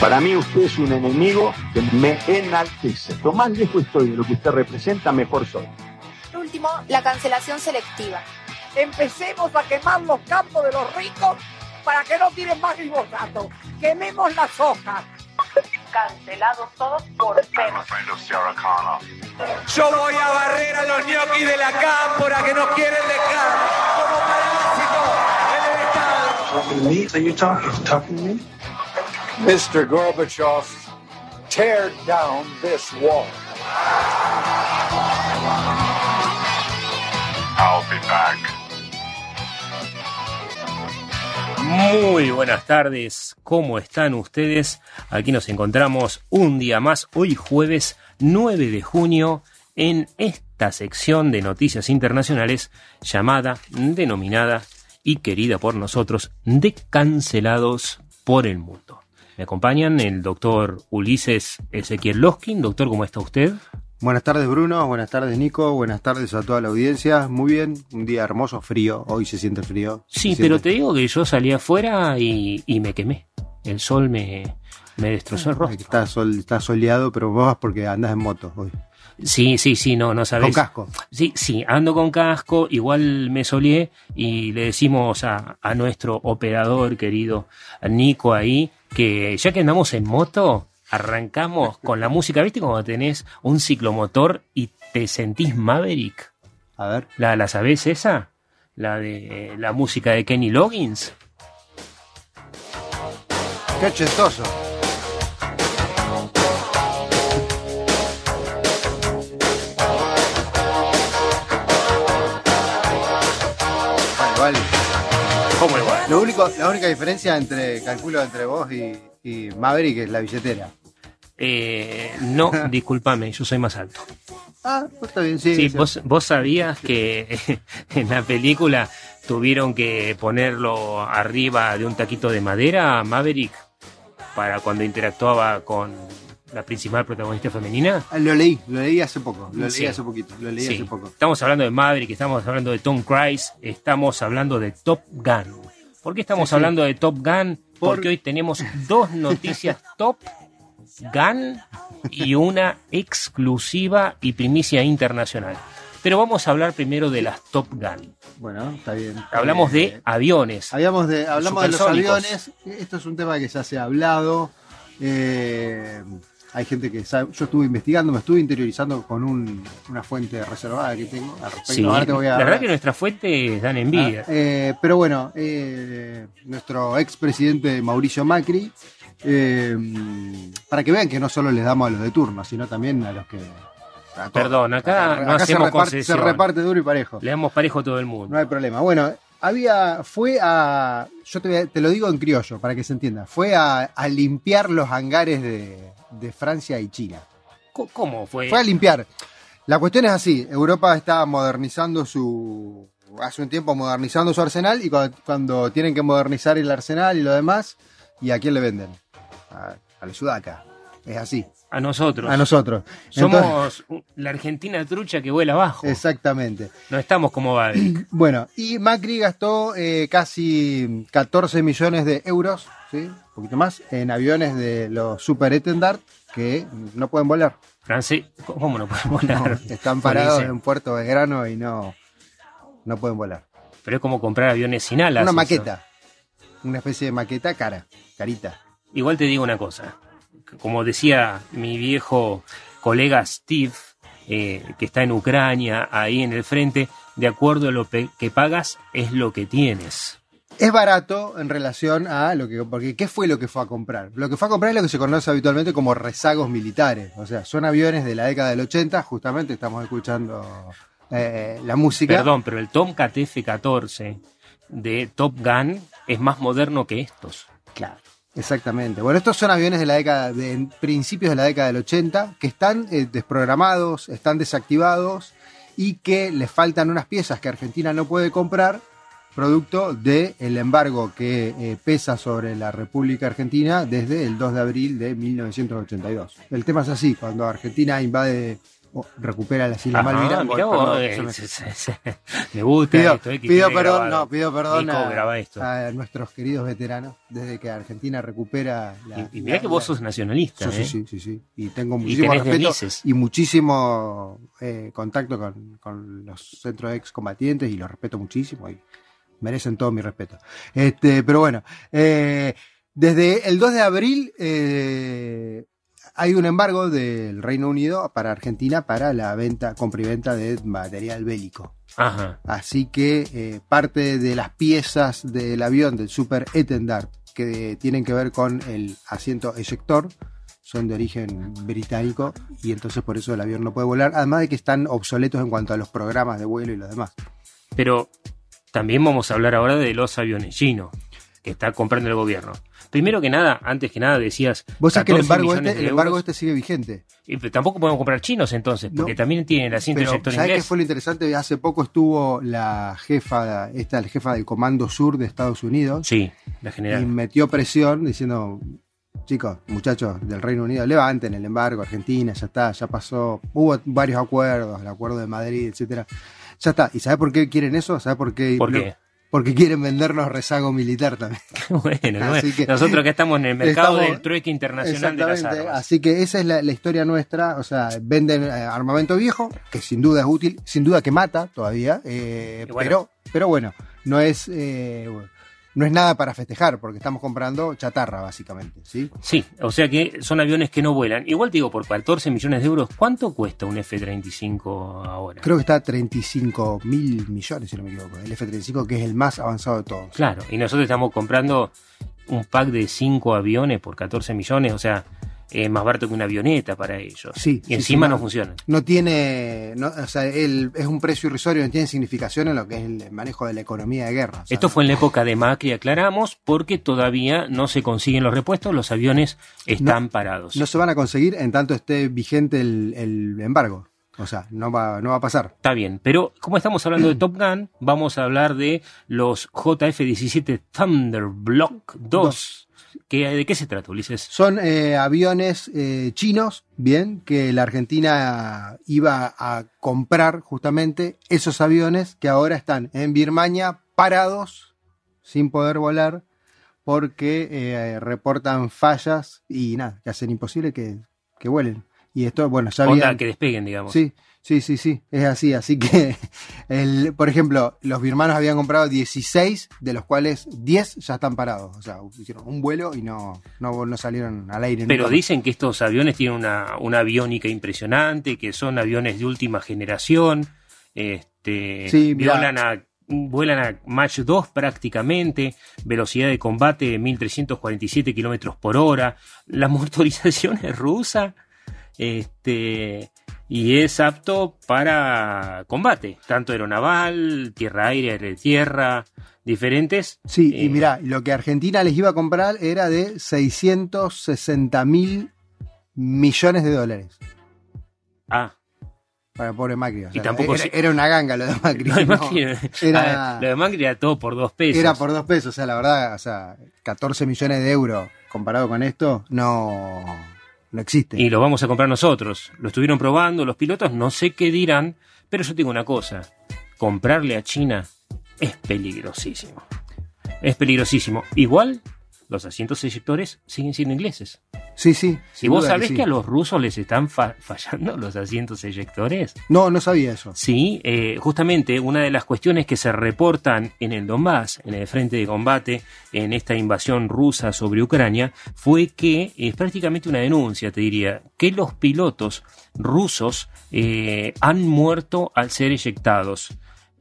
Para mí usted es un enemigo que me enaltece. Lo más lejos estoy de lo que usted representa, mejor soy. Por último, la cancelación selectiva. Empecemos a quemar los campos de los ricos para que no tiren más glifosato. Quememos las hojas. Cancelados todos por. Yo voy a barrer a los ñoquis de la cámpora que nos quieren dejar como parásitos en el Estado. Mr. Gorbachev, tear down this wall. I'll be back. Muy buenas tardes, ¿cómo están ustedes? Aquí nos encontramos un día más, hoy jueves 9 de junio, en esta sección de noticias internacionales llamada, denominada y querida por nosotros, de cancelados por el mundo. Me acompañan el doctor Ulises Ezequiel Loskin. Doctor, ¿cómo está usted? Buenas tardes Bruno, buenas tardes Nico, buenas tardes a toda la audiencia. Muy bien, un día hermoso, frío, hoy se siente frío. Sí, pero te digo que yo salí afuera y, me quemé. El sol me, me destrozó el rostro. Está, sol, está soleado, pero vos vas porque andás en moto hoy. Sí, sí, sí, no, no sabes. Con casco. Sí, sí, ando con casco, igual me solié y le decimos a, a nuestro operador querido Nico ahí que ya que andamos en moto, arrancamos con la música, ¿viste? Cuando tenés un ciclomotor y te sentís Maverick. A ver. ¿La, la sabés esa? La de la música de Kenny Loggins. Qué chistoso. Lo único, la única diferencia entre, calculo, entre vos y, y Maverick es la billetera. Eh, no, discúlpame, yo soy más alto. Ah, pues está bien, sí. Sí, vos, vos sabías que en la película tuvieron que ponerlo arriba de un taquito de madera, Maverick, para cuando interactuaba con la principal protagonista femenina. Ah, Lo leí, lo leí hace poco, lo leí Sí. hace poquito, lo leí Sí. hace poco. Estamos hablando de Maverick, estamos hablando de Tom Cruise, estamos hablando de Top Gun. ¿Por qué estamos Sí, sí. hablando de Top Gun? Por- Porque hoy tenemos dos noticias Top Gun y una exclusiva y primicia internacional. Pero vamos a hablar primero de las Top Gun. Bueno, está bien. Hablamos Eh, de aviones. Hablamos de, hablamos de los aviones. Esto es un tema que ya se ha hablado. Eh, hay gente que sabe. Yo estuve investigando, me estuve interiorizando con un- una fuente reservada que tengo al respecto. Sí, Ahora te voy a la verdad que nuestras fuentes dan envidia. Ah, eh, pero bueno, eh, nuestro expresidente Mauricio Macri, eh, para que vean que no solo les damos a los de turno, sino también a los que. a. Perdón, acá no se hacemos reparte, se reparte duro y parejo. Le damos parejo a todo el mundo. No hay problema. Bueno, había, fue a, yo te, lo digo en criollo para que se entienda, fue a, a limpiar los hangares de, de Francia y China. ¿Cómo fue? Fue a limpiar. La cuestión es así, Europa está modernizando su, hace un tiempo modernizando su arsenal y cuando, cuando tienen que modernizar el arsenal y lo demás, ¿y a quién le venden? A, a los sudacas. Es así, A nosotros. a nosotros. Somos la Argentina trucha que vuela abajo. Exactamente. No estamos como Maverick. Bueno, y Macri gastó eh, casi 14 millones de euros, ¿sí? un poquito más, en aviones de los Super Etendard que no pueden volar. Francés, ¿cómo no podemos volar? Están parados en Puerto Belgrano y no, no pueden volar. Pero es como comprar aviones sin alas. Una eso. maqueta, una especie de maqueta cara, carita. Igual te digo una cosa. Como decía mi viejo colega Steve, eh, que está en Ucrania, ahí en el frente, de acuerdo a lo que pagas, es lo que tienes. Es barato en relación a lo que. Porque, ¿qué fue lo que fue a comprar? Lo que fue a comprar es lo que se conoce habitualmente como rezagos militares. O sea, son aviones de la década del 80, justamente estamos escuchando eh, la música. Perdón, pero el Tomcat F-14 de Top Gun es más moderno que estos. Claro. Exactamente. Bueno, estos son aviones de la década, de principios de la década del 80, que están eh, desprogramados, están desactivados y que les faltan unas piezas que Argentina no puede comprar, producto del el embargo que eh, pesa sobre la República Argentina desde el 2 de abril de 1982. El tema es así, cuando Argentina invade o recupera Perdón, vos, se eh, me- gusta Pido, esto, eh, que pido perdón, no, pido perdón a, esto. a nuestros queridos veteranos desde que Argentina recupera la. Y, y mirá la- que vos la- sos nacionalista, Sí, ¿eh? sí, sí, sí. Y tengo muchísimo respeto y muchísimo eh, contacto con, con los centros excombatientes y los respeto muchísimo y merecen todo mi respeto. Este, pero bueno, eh, desde el 2 de abril hay un embargo del Reino Unido para Argentina para la venta, compra y venta de material bélico. Ajá. Así que eh, parte de las piezas del avión del Super Etendard que tienen que ver con el asiento eyector son de origen británico y entonces por eso el avión no puede volar, además de que están obsoletos en cuanto a los programas de vuelo y lo demás. Pero también vamos a hablar ahora de los aviones chinos que está comprando el gobierno. Primero que nada, antes que nada decías. Vos sabés que el 14 embargo, este, el embargo este sigue vigente. Y, pero tampoco podemos comprar chinos entonces, porque No. también tienen el asiento Pero eyector ¿sabés qué fue lo interesante? Hace poco estuvo la jefa, esta la jefa del Comando Sur de Estados Unidos Sí, la y general. metió presión diciendo, chicos, muchachos del Reino Unido, levanten el embargo, Argentina, ya está, ya pasó, hubo varios acuerdos, el acuerdo de Madrid, etcétera. Ya está. ¿Y sabe por qué quieren eso? ¿Sabe por qué? ¿Por qué? Porque quieren vendernos rezago militar también. bueno, no Así que- nosotros que estamos en el mercado Estamos- del trueque internacional de las armas. Así que esa es la, la historia nuestra. O sea, venden eh, armamento viejo, que sin duda es útil, sin duda que mata todavía. eh, bueno. pero, pero bueno, no es, eh, no es nada para festejar, porque estamos comprando chatarra, básicamente. ¿sí? Sí, o sea que son aviones que no vuelan. Igual te digo, por 14 millones de euros, ¿cuánto cuesta un F-35 ahora? Creo que está a 35 mil millones, si no me equivoco. El F-35, que es el más avanzado de todos. Claro, y nosotros estamos comprando un pack de 5 aviones por 14 millones, o sea, es más barato que una avioneta para ellos. Sí, y sí, encima sí, no no. funcionan. No tiene, no, o sea, el- es un precio irrisorio, no tiene significación en lo que es el manejo de la economía de guerra. o sea, Esto fue en la época de Macri, aclaramos, porque todavía no se consiguen los repuestos, los aviones están parados. no se van a conseguir en tanto esté vigente el, el embargo. O sea, no va, no va a pasar. Está bien, pero como estamos hablando de Top Gun, vamos a hablar de los JF-17 Thunderblock 2. ¿Qué, ¿De qué se trata, Ulises? Son eh, aviones eh, chinos, bien, que la Argentina iba a comprar justamente esos aviones que ahora están en Birmania parados, sin poder volar, porque eh, reportan fallas y nada, que hacen imposible que, que vuelen. Y esto, bueno, ya habían- que despeguen, digamos. Sí, sí, sí, sí, es así. Así que, el, por ejemplo, los birmanos habían comprado 16, de los cuales 10 ya están parados. O sea, hicieron un vuelo y no, no, no salieron al aire. Pero nunca. dicen que estos aviones tienen una, una aviónica impresionante, que son aviones de última generación, este, Sí, vuelan a vuelan a Mach 2 prácticamente, velocidad de combate de 1347 kilómetros por hora, la motorización es rusa, este, y es apto para combate, tanto aeronaval, tierra-aire, aire-tierra, diferentes. Sí, eh, y mirá, lo que Argentina les iba a comprar era de 660 mil millones de dólares. Ah, Para el pobre Macri. o sea, tampoco era, era una ganga lo de Macri. lo de no, Macri, era- a ver, lo de Macri era todo por dos pesos. Era por dos pesos, o sea, la verdad, o sea, 14 millones de euros comparado con esto, no, no existe. Y lo vamos a comprar nosotros. Lo estuvieron probando los pilotos, no sé qué dirán, pero yo tengo una cosa. Comprarle a China es peligrosísimo. Es peligrosísimo. Igual, los asientos eyectores siguen siendo ingleses. Sí, sí. Sin vos sabés sí. que, a los rusos les están fa- fallando los asientos eyectores. No, no sabía eso. Sí, eh, justamente una de las cuestiones que se reportan en el Donbass, en el frente de combate, en esta invasión rusa sobre Ucrania, fue que es prácticamente una denuncia, te diría, que los pilotos rusos eh, han muerto al ser eyectados.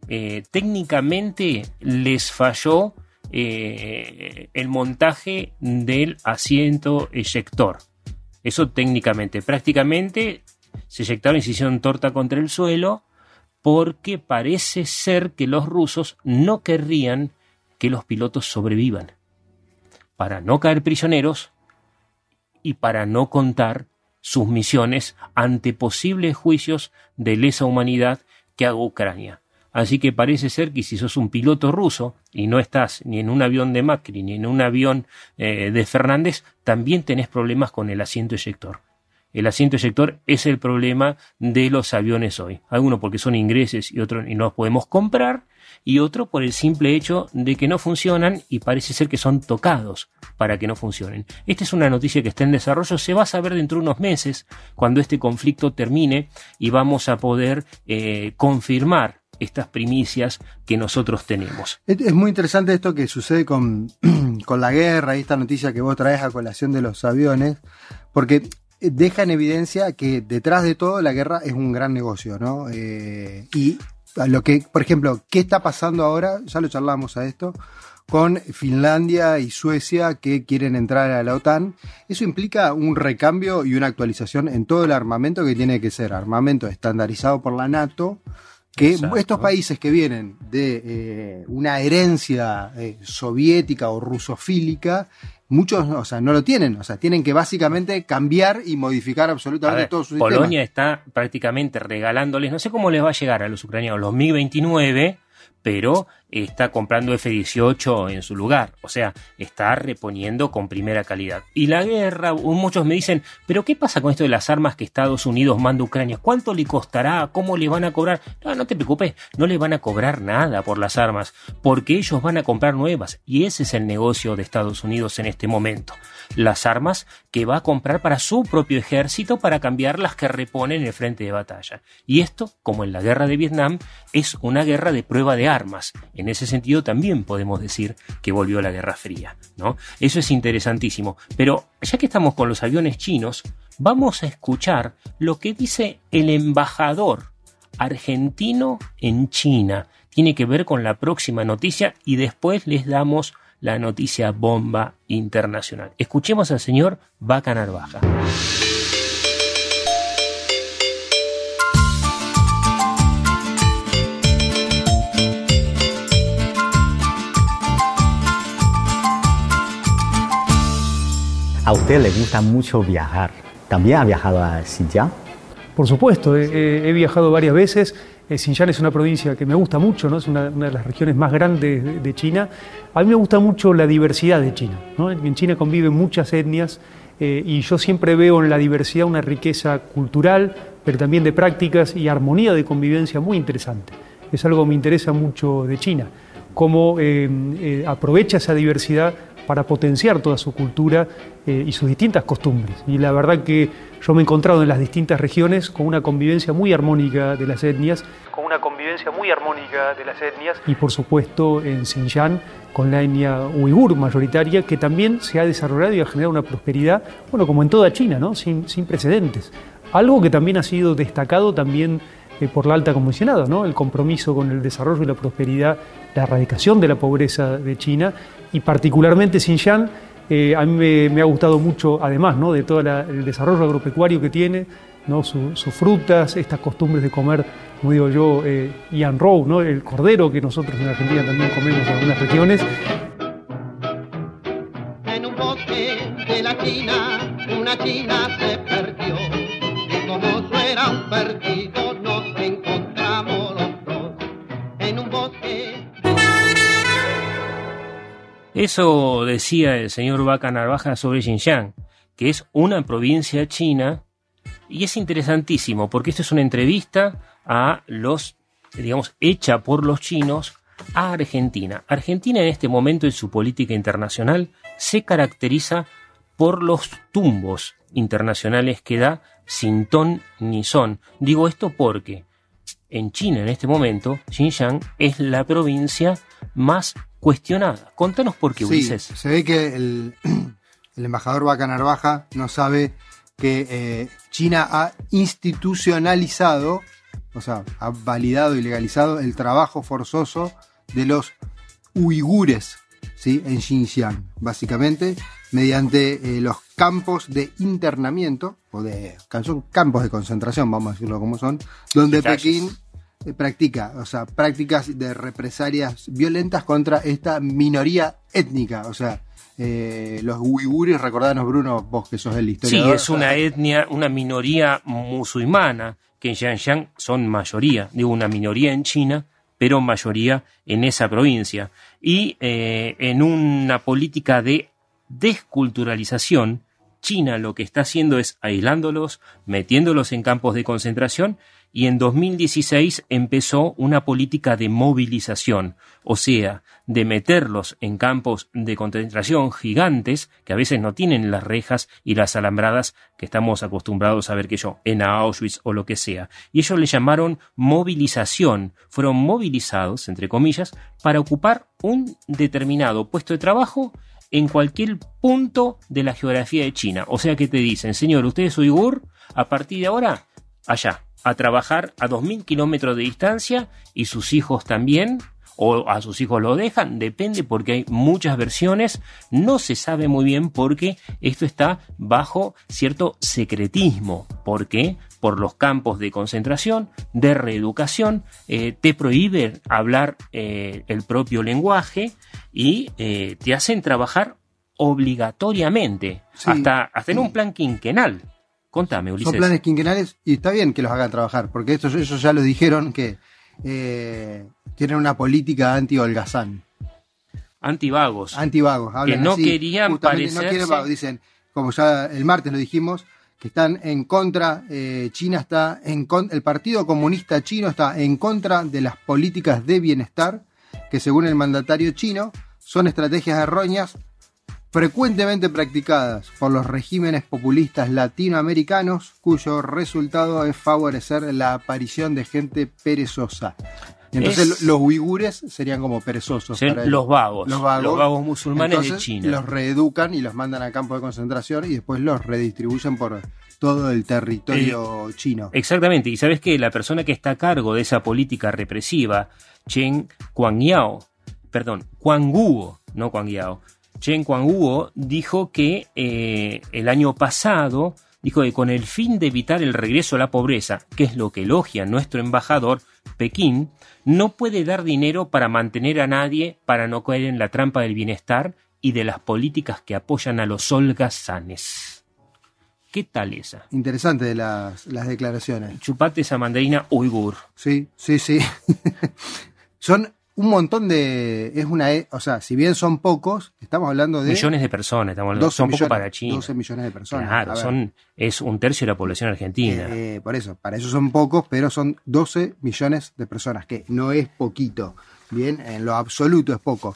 Eh, técnicamente les falló eh, el montaje del asiento eyector. Eso técnicamente. Prácticamente se eyectaron hicieron torta contra el suelo porque parece ser que los rusos no querrían que los pilotos sobrevivan. para no caer prisioneros y para no contar sus misiones ante posibles juicios de lesa humanidad que haga Ucrania. Así que parece ser que si sos un piloto ruso y no estás ni en un avión de Macri ni en un avión eh, de Fernández, también tenés problemas con el asiento eyector. El asiento eyector es el problema de los aviones hoy. Algunos porque son ingreses y otros y no los podemos comprar y otro por el simple hecho de que no funcionan y parece ser que son tocados para que no funcionen. Esta es una noticia que está en desarrollo, se va a saber dentro de unos meses cuando este conflicto termine y vamos a poder eh, confirmar estas primicias que nosotros tenemos. Es, muy interesante esto que sucede con, con la guerra y esta noticia que vos traes a colación de los aviones, porque deja en evidencia que detrás de todo la guerra es un gran negocio, ¿no? Eh, y lo que, por ejemplo, ¿qué está pasando ahora? Ya lo charlamos a esto con Finlandia y Suecia que quieren entrar a la OTAN. Eso implica un recambio y una actualización en todo el armamento que tiene que ser armamento estandarizado por la NATO, que estos países que vienen de eh, una herencia eh, soviética o rusofílica, muchos, o sea, no lo tienen, o sea, tienen que básicamente cambiar y modificar absolutamente todo su Polonia está prácticamente regalándoles, no sé cómo les va a llegar a los ucranianos, los MiG-29, pero está comprando F-18 en su lugar, o sea, está reponiendo con primera calidad. Y la guerra, muchos me dicen, pero ¿qué pasa con esto de las armas que Estados Unidos manda a Ucrania? ¿Cuánto le costará? ¿Cómo le van a cobrar? No, te preocupes, no le van a cobrar nada por las armas, porque ellos van a comprar nuevas, y ese es el negocio de Estados Unidos en este momento. Las armas que va a comprar para su propio ejército para cambiar las que reponen en el frente de batalla. Y esto, como en la guerra de Vietnam, es una guerra de prueba de armas. En ese sentido también podemos decir que volvió la Guerra Fría, ¿no? Eso es interesantísimo. Pero ya que estamos con los aviones chinos, vamos a escuchar lo que dice el embajador argentino en China. Tiene que ver con la próxima noticia y después les damos la noticia bomba internacional. Escuchemos al señor Vaca Narvaja. A usted le gusta mucho viajar. ¿También ha viajado a Xinjiang? Por supuesto, he, viajado varias veces. Eh, Xinjiang es una provincia que me gusta mucho, ¿no? es una, de las regiones más grandes de, China. A mí me gusta mucho la diversidad de China. En China conviven muchas etnias eh, y yo siempre veo en la diversidad una riqueza cultural, pero también de prácticas y armonía de convivencia muy interesante. Es algo que me interesa mucho de China, cómo eh, aprovecha esa diversidad para potenciar toda su cultura eh, y sus distintas costumbres. Y la verdad que yo me he encontrado en las distintas regiones con una convivencia muy armónica de las etnias. Con una convivencia muy armónica de las etnias. Y por supuesto en Xinjiang con la etnia uigur mayoritaria, que también se ha desarrollado y ha generado una prosperidad, bueno, como en toda China, ¿no? sin, sin precedentes. Algo que también ha sido destacado también eh, por la alta comisionada, ¿no? el compromiso con el desarrollo y la prosperidad, la erradicación de la pobreza de China y particularmente Xinjiang. Eh, a mí me, ha gustado mucho, además ¿no? de todo el desarrollo agropecuario que tiene, ¿no? sus frutas, estas costumbres de comer, como digo yo, eh, Ian Row, ¿no? el cordero que nosotros en Argentina también comemos en algunas regiones. En un bosque de la China, una china Eso decía el señor Vaca Narvaja sobre Xinjiang, que es una provincia china, y es interesantísimo porque esto es una entrevista a los, digamos, hecha por los chinos a Argentina. Argentina en este momento en su política internacional se caracteriza por los tumbos internacionales que da sin ton ni son. Digo esto porque en China en este momento, Xinjiang es la provincia más cuestionada. Contanos por qué, Ulises. se ve que el, embajador Vaca Narvaja no sabe que eh, China ha institucionalizado, o sea, ha validado y legalizado el trabajo forzoso de los uigures ¿sí? en Xinjiang, básicamente mediante eh, los campos de internamiento, o de son campos de concentración, vamos a decirlo como son, donde Pekín practica, o sea, prácticas de represalias violentas contra esta minoría étnica, o sea, eh, los uigures, recordanos Bruno, vos que sos el historiador. Sí, es una etnia, una minoría musulmana, que en Xinjiang son mayoría, digo una minoría en China, pero mayoría en esa provincia. Y eh, en una política de desculturalización, China lo que está haciendo es aislándolos, metiéndolos en campos de concentración y en 2016 empezó una política de movilización, o sea, de meterlos en campos de concentración gigantes que a veces no tienen las rejas y las alambradas que estamos acostumbrados a ver que yo, en Auschwitz o lo que sea. Y ellos le llamaron movilización, fueron movilizados, entre comillas, para ocupar un determinado puesto de trabajo en cualquier punto de la geografía de China. O sea que te dicen, señor, usted es uigur, a partir de ahora, allá, a trabajar a 2.000 kilómetros de distancia y sus hijos también, o a sus hijos lo dejan, depende porque hay muchas versiones, no se sabe muy bien porque esto está bajo cierto secretismo, porque por los campos de concentración, de reeducación, eh, te prohíben hablar eh, el propio lenguaje y eh, te hacen trabajar obligatoriamente, hasta, hasta en un plan quinquenal. Contame, Ulises. Son planes quinquenales y está bien que los hagan trabajar, porque estos, ellos ya lo dijeron que eh, tienen una política anti-holgazán. Antivagos. Antivagos. Que no querían parecerse... No quieren vagos, dicen, como ya el martes lo dijimos, que están en contra, eh, China está en el Partido Comunista Chino está en contra de las políticas de bienestar que según el mandatario chino son estrategias erróneas frecuentemente practicadas por los regímenes populistas latinoamericanos cuyo resultado es favorecer la aparición de gente perezosa. Entonces los uigures serían como perezosos. los, vagos, los vagos. musulmanes de China. Los reeducan y los mandan a campos de concentración y después los redistribuyen por todo el territorio chino. Exactamente. Y sabes que la persona que está a cargo de esa política represiva, Chen Guangyao, perdón, Guo, no Guangyao, Chen Guanguo dijo que eh, el año pasado dijo que con el fin de evitar el regreso a la pobreza, que es lo que elogia nuestro embajador, Pekín, no puede dar dinero para mantener a nadie para no caer en la trampa del bienestar y de las políticas que apoyan a los holgazanes. ¿Qué tal esa? Interesante las, las declaraciones. Chupate esa mandarina uigur. Sí, sí, sí. Son un montón de. Es una. E, o sea, si bien son pocos, estamos hablando de. Millones de personas, estamos hablando. Son poco para China. 12 millones de personas. Claro, son, es un tercio de la población argentina. Eh, por eso, para eso son pocos, pero son 12 millones de personas, que no es poquito. Bien, en lo absoluto es poco.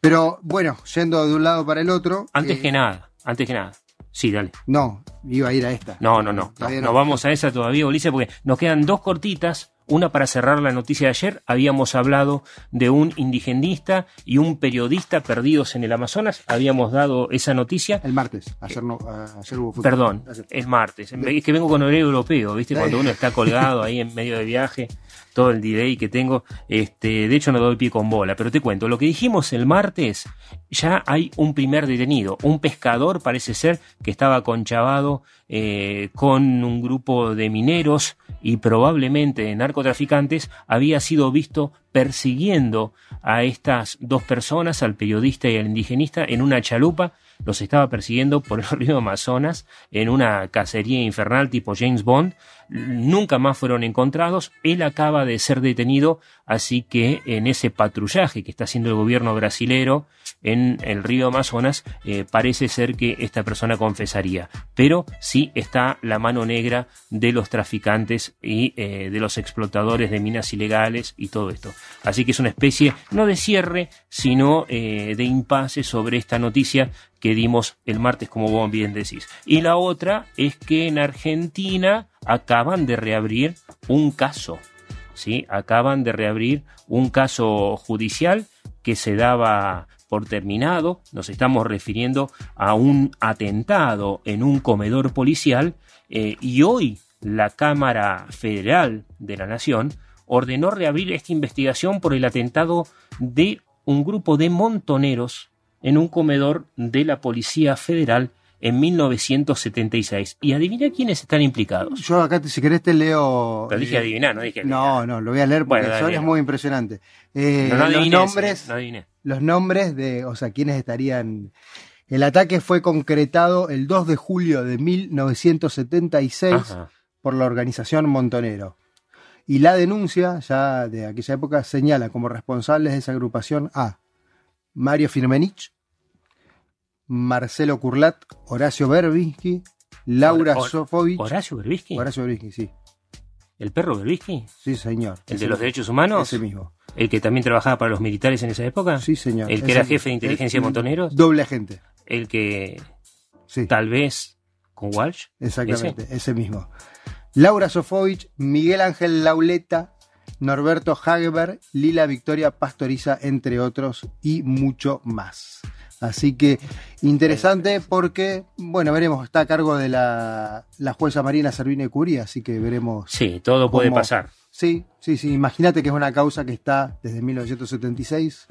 Pero bueno, yendo de un lado para el otro. Antes eh, que nada, antes que nada. Sí, dale. No, iba a ir a esta. No, no, no. No, no vamos a esa todavía, Ulises, porque nos quedan dos cortitas una para cerrar la noticia de ayer, habíamos hablado de un indigenista y un periodista perdidos en el Amazonas, habíamos dado esa noticia. El martes, ayer, no, ayer hubo Perdón, el martes, es que vengo con horario europeo, ¿viste? Cuando uno está colgado ahí en medio de viaje, todo el delay que tengo, este, de hecho no doy pie con bola, pero te cuento, lo que dijimos el martes, ya hay un primer detenido, un pescador parece ser que estaba conchavado eh, con un grupo de mineros y probablemente de narcotraficantes, había sido visto persiguiendo a estas dos personas, al periodista y al indigenista, en una chalupa. Los estaba persiguiendo por el río Amazonas en una cacería infernal tipo James Bond nunca más fueron encontrados. Él acaba de ser detenido, así que en ese patrullaje que está haciendo el gobierno brasilero en el río Amazonas, eh, parece ser que esta persona confesaría. Pero sí está la mano negra de los traficantes y eh, de los explotadores de minas ilegales y todo esto. Así que es una especie no de cierre, sino eh, de impasse sobre esta noticia que dimos el martes, como vos bien decís. Y la otra es que en Argentina acaban de reabrir un caso, ¿sí? Acaban de reabrir un caso judicial que se daba por terminado, nos estamos refiriendo a un atentado en un comedor policial eh, y hoy la Cámara Federal de la Nación ordenó reabrir esta investigación por el atentado de un grupo de montoneros en un comedor de la Policía Federal en 1976. Y adivina quiénes están implicados. Yo acá, si querés, te leo. Pero dije eh, adivinar, no dije. No, no, lo voy a leer porque Bueno, es muy impresionante. Eh, No, no los adiviné ese, nombres, no adiviné. los nombres de, o sea, quiénes estarían. El ataque fue concretado el 2 de julio de 1976 Ajá. por la organización Montonero. Y la denuncia, ya de aquella época, señala como responsables de esa agrupación a Mario Firmenich, Marcelo Curlat, Horacio Berbisky, Laura Hor- Sofovich. ¿Horacio Berbisky? Horacio Berbisky, sí. ¿El perro Berbisky? Sí, señor. ¿El de los derechos humanos? Ese mismo. ¿El que también trabajaba para los militares en esa época? Sí, señor. ¿El que era jefe de inteligencia de montoneros? Doble agente. ¿El que Sí. tal vez con Walsh? Exactamente, ese, mismo. Laura Sofovich, Miguel Ángel Lauleta, Norberto Hageberg, Lila Victoria Pastoriza, entre otros, y mucho más. Así que interesante porque, bueno, veremos, está a cargo de la, la jueza Marina Servine Curia, así que veremos. Sí, todo puede cómo- pasar. Sí, sí, sí. Imagínate que es una causa que está desde 1976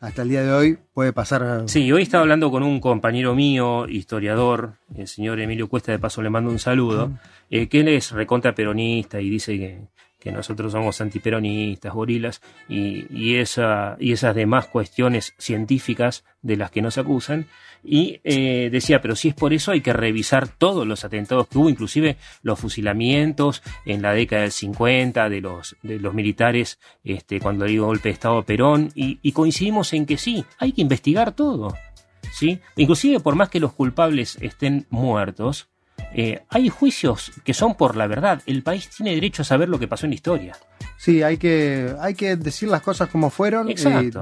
hasta el día de hoy. Puede pasar. Sí, hoy estaba hablando con un compañero mío, historiador, el señor Emilio Cuesta, de paso le mando un saludo, eh, que él es recontra peronista y dice que, que nosotros somos antiperonistas, gorilas, y, y, esa, y esas demás cuestiones científicas de las que nos acusan. Y eh, decía, pero si es por eso hay que revisar todos los atentados que hubo, inclusive los fusilamientos en la década del 50 de los, de los militares este, cuando dio golpe de Estado Perón, y, y coincidimos en que sí, hay que investigar todo. ¿sí? Inclusive por más que los culpables estén muertos, eh, hay juicios que son por la verdad. El país tiene derecho a saber lo que pasó en la historia. Sí, hay que, hay que decir las cosas como fueron, eh,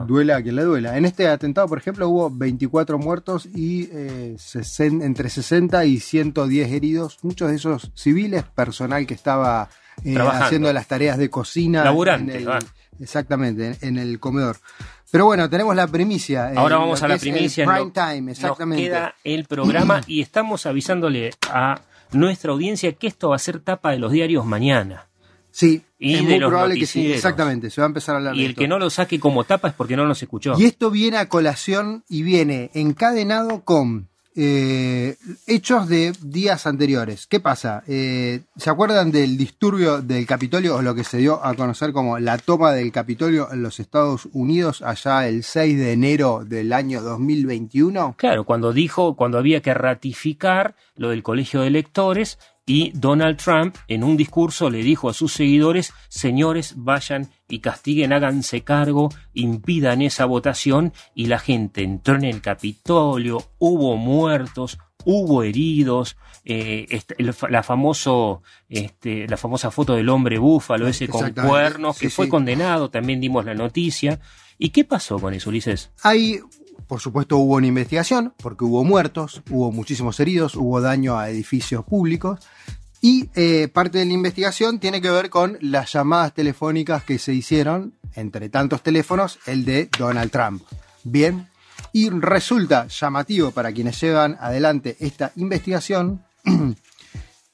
duela a quien le duela. En este atentado, por ejemplo, hubo 24 muertos y eh, sesen- entre 60 y 110 heridos, muchos de esos civiles, personal que estaba eh, haciendo las tareas de cocina. Laburantes, en el- va. Exactamente, en, en el comedor. Pero bueno, tenemos la primicia. Ahora vamos a la es el primicia. Prime time, exactamente. Nos queda el programa y estamos avisándole a nuestra audiencia que esto va a ser tapa de los diarios mañana. Sí, Y es muy probable que sí, exactamente, se va a empezar a hablar Y de el esto. que no lo saque como tapa es porque no nos escuchó. Y esto viene a colación y viene encadenado con eh, hechos de días anteriores. ¿Qué pasa? Eh, ¿Se acuerdan del disturbio del Capitolio o lo que se dio a conocer como la toma del Capitolio en los Estados Unidos allá el 6 de enero del año 2021? Claro, cuando dijo, cuando había que ratificar lo del colegio de electores y Donald Trump en un discurso le dijo a sus seguidores, señores, vayan y castiguen, háganse cargo, impidan esa votación y la gente entró en el Capitolio, hubo muertos, hubo heridos, eh, este, el la, famoso, este, la famosa foto del hombre búfalo, ese con cuernos, que sí, fue sí. condenado, también dimos la noticia. ¿Y qué pasó con eso, Ulises? Hay, por supuesto, hubo una investigación, porque hubo muertos, hubo muchísimos heridos, hubo daño a edificios públicos. Y eh, parte de la investigación tiene que ver con las llamadas telefónicas que se hicieron, entre tantos teléfonos, el de Donald Trump. Bien, y resulta llamativo para quienes llevan adelante esta investigación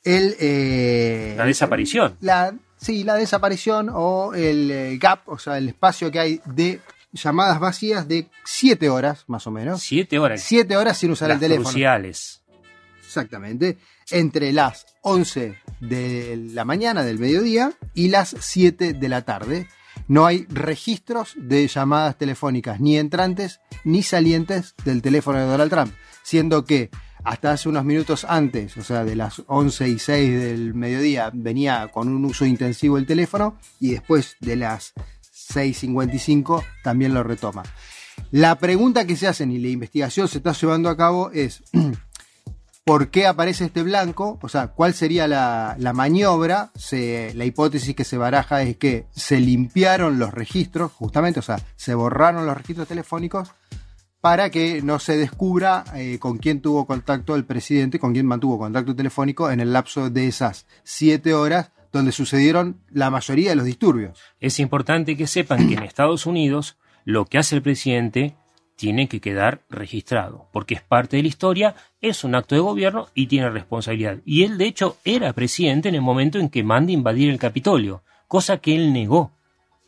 el... eh, La desaparición. la, sí, la desaparición o el eh, gap, o sea, el espacio que hay de llamadas vacías de 7 horas, más o menos. Siete horas. 7 horas sin usar Las el teléfono. cruciales. Exactamente. Entre las 11 de la mañana, del mediodía, y las 7 de la tarde. No hay registros de llamadas telefónicas, ni entrantes ni salientes del teléfono de Donald Trump. Siendo que hasta hace unos minutos antes, o sea, de las 11 y 6 del mediodía, venía con un uso intensivo el teléfono y después de las 6.55 también lo retoma. La pregunta que se hacen y la investigación se está llevando a cabo es por qué aparece este blanco, o sea, cuál sería la, la maniobra. La hipótesis que se baraja es que se limpiaron los registros, justamente, o sea, se borraron los registros telefónicos para que no se descubra eh, con quién tuvo contacto el presidente, con quién mantuvo contacto telefónico en el lapso de esas siete horas donde sucedieron la mayoría de los disturbios. Es importante que sepan que en Estados Unidos lo que hace el presidente tiene que quedar registrado, porque es parte de la historia, es un acto de gobierno y tiene responsabilidad. Y él, de hecho, era presidente en el momento en que manda invadir el Capitolio, cosa que él negó.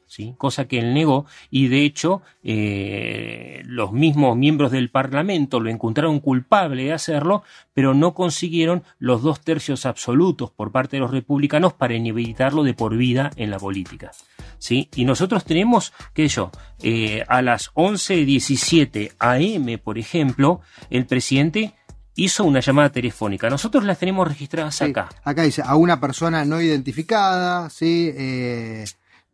¿Sí? cosa que él negó y de hecho eh, los mismos miembros del Parlamento lo encontraron culpable de hacerlo, pero no consiguieron los dos tercios absolutos por parte de los republicanos para inhabilitarlo de por vida en la política. ¿sí? Y nosotros tenemos, qué sé yo, eh, a las 11.17 am, por ejemplo, el presidente hizo una llamada telefónica. Nosotros las tenemos registradas acá. Acá dice, a una persona no identificada, ¿sí? Eh,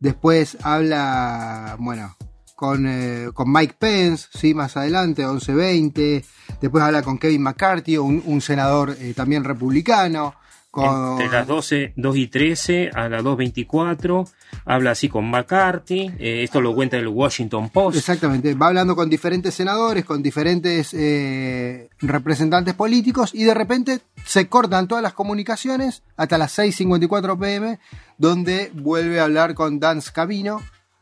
después habla, bueno, con, eh, con Mike Pence, ¿sí? Más adelante, 11.20. Después habla con Kevin McCarthy, un, un senador eh, también republicano. Con... Entre las 12, 2 y 13 a las 2.24 habla así con McCarthy, eh, esto lo cuenta el Washington Post. Exactamente, va hablando con diferentes senadores, con diferentes eh, representantes políticos y de repente se cortan todas las comunicaciones hasta las 6.54 pm, donde vuelve a hablar con Dan Scavino,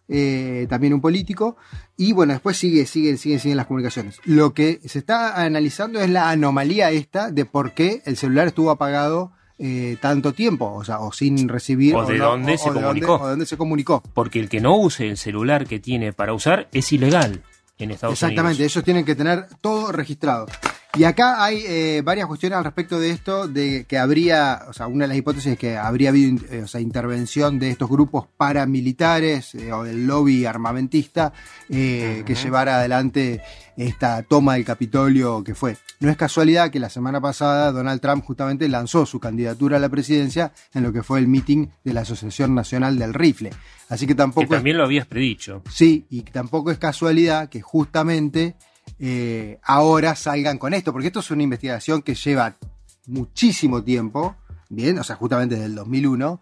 eh, también un político, y bueno, después sigue, siguen, siguen, siguen las comunicaciones. Lo que se está analizando es la anomalía esta de por qué el celular estuvo apagado eh, tanto tiempo, o sea, o sin recibir. O de dónde se o de comunicó. dónde- o de dónde se comunicó. Porque el que no use el celular que tiene para usar es ilegal en Estados Exactamente, Unidos. ellos tienen que tener todo registrado. Y acá hay eh, varias cuestiones al respecto de esto, de que habría, o sea, una de las hipótesis es que habría habido eh, o sea, intervención de estos grupos paramilitares eh, o del lobby armamentista que llevara adelante esta toma del Capitolio que fue. No es casualidad que la semana pasada Donald Trump justamente lanzó su candidatura a la presidencia en lo que fue el meeting de la Asociación Nacional del Rifle. Así que tampoco Que es- también lo habías predicho. Sí, y tampoco es casualidad que justamente eh, ahora salgan con esto, porque esto es una investigación que lleva muchísimo tiempo, bien, o sea, justamente desde el 2001,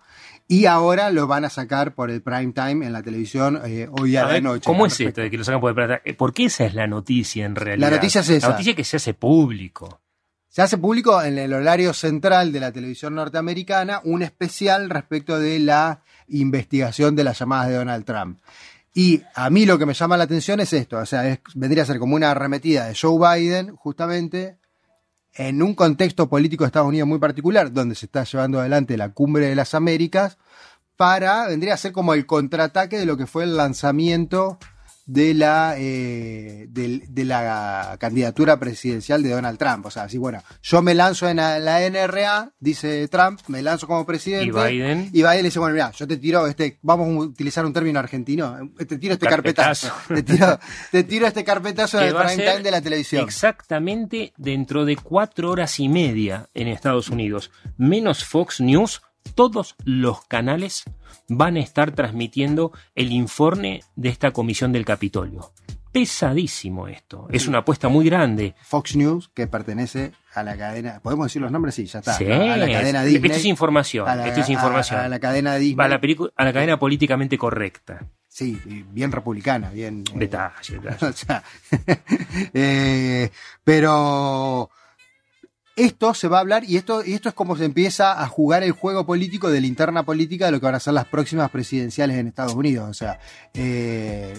y ahora lo van a sacar por el prime time en la televisión eh, hoy a, A la noche. ¿Cómo es respecto. esto de que lo sacan por el plata? Eh, Porque esa es la noticia en realidad. La noticia es esa. La noticia que se hace público. Se hace público en el horario central de la televisión norteamericana un especial respecto de la investigación de las llamadas de Donald Trump. Y a mí lo que me llama la atención es esto, o sea, es- vendría a ser como una arremetida de Joe Biden, justamente, en un contexto político de Estados Unidos muy particular, donde se está llevando adelante la cumbre de las Américas, para, vendría a ser como el contraataque de lo que fue el lanzamiento de la, eh, de, la candidatura presidencial de Donald Trump. O sea, así, bueno, yo me lanzo en la, la NRA, dice Trump, me lanzo como presidente. Y Biden. Y Biden le dice, bueno, mira, yo te tiro este, vamos a utilizar un término argentino, te tiro este carpetazo. Carpetazo. te, tiro, te tiro este carpetazo en el prime time de la televisión. Exactamente dentro de cuatro horas y media en Estados Unidos, menos Fox News, todos los canales van a estar transmitiendo el informe de esta comisión del Capitolio. Pesadísimo esto. Es una apuesta muy grande. Fox News, que pertenece a la cadena, ¿podemos decir los nombres? Sí, ya está. Sí. A la cadena es- Disney. esto es información. A la- esto es a- información. A, la cadena Disney. A la, a cadena políticamente correcta. Sí, bien republicana, bien. eh, Detalle, detalle. o sea, eh, pero esto se va a hablar y esto, y esto es como se empieza a jugar el juego político de linterna política de lo que van a ser las próximas presidenciales en Estados Unidos. O sea, eh,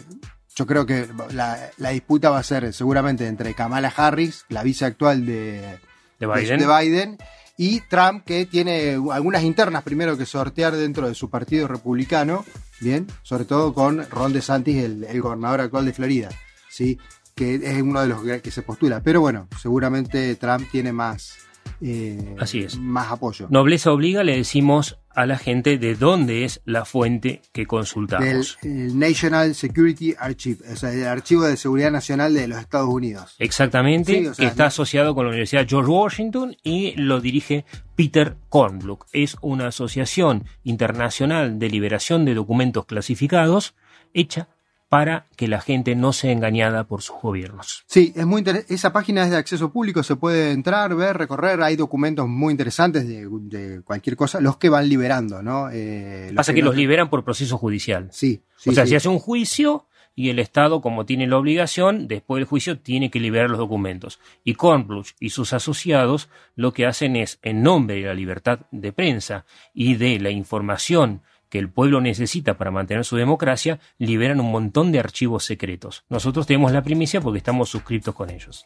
yo creo que la, la disputa va a ser seguramente entre Kamala Harris, la vice actual de, De Biden. de Biden, y Trump, que tiene algunas internas primero que sortear dentro de su partido republicano, bien, sobre todo con Ron DeSantis, el, el gobernador actual de Florida, sí, que es uno de los que se postula. Pero bueno, seguramente Trump tiene más, eh, Así es. más apoyo. Nobleza obliga, le decimos a la gente de dónde es la fuente que Del consultamos. el National Security Archive, o sea, el Archivo de Seguridad Nacional de los Estados Unidos. Exactamente, Sí, o sea, que está asociado con la Universidad George Washington y lo dirige Peter Kornbluck. Es una asociación internacional de liberación de documentos clasificados hecha para que la gente no sea engañada por sus gobiernos. Sí, es muy esa página es de acceso público, se puede entrar, ver, recorrer, hay documentos muy interesantes de, de cualquier cosa, los que van liberando, ¿no? Eh, Pasa que no- los liberan por proceso judicial. Sí, sí, o sea, sí. se hace un juicio y el Estado, como tiene la obligación, después del juicio tiene que liberar los documentos. Y Kornbluth y sus asociados lo que hacen es, en nombre de la libertad de prensa y de la información que el pueblo necesita para mantener su democracia, liberan un montón de archivos secretos. Nosotros tenemos la primicia porque estamos suscriptos con ellos.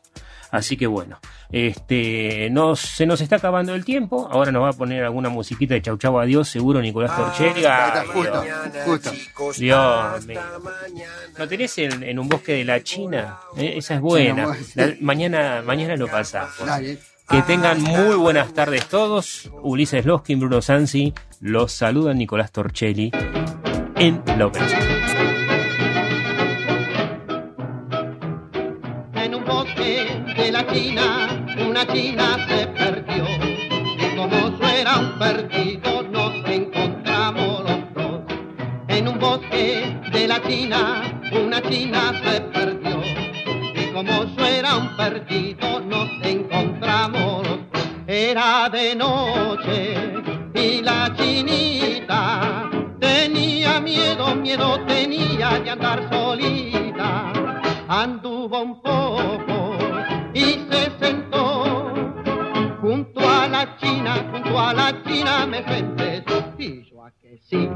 Así que bueno, este, nos, se nos está acabando el tiempo. Ahora nos va a poner alguna musiquita de Chau Chau Adiós, seguro Nicolás Ah, Torcheri. Ay, justo, justo. Dios mío. ¿No tenés en, en un bosque de la China? Eh, esa es buena. La- mañana, mañana lo pasamos. Dale. Que tengan muy buenas tardes todos. Ulises Loskin, Bruno Sansi. Los saluda Nicolás Torchelli en la operación. En un bosque de la China, una china se perdió. Y como eso era un perdido, nos encontramos los dos. En un bosque de la China, una china se perdió. Como eso era un perdido, nos encontramos. Era de noche y la chinita tenía miedo, miedo tenía de andar solita. Anduvo un poco y se sentó junto a la china, junto a la china me senté. Y yo a que sí,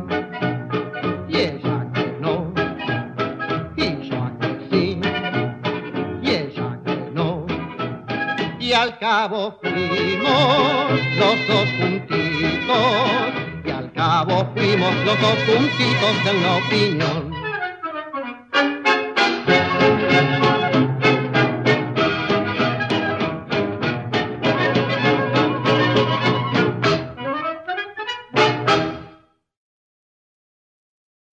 al cabo fuimos los dos juntitos, y al cabo fuimos los dos juntitos de una opinión.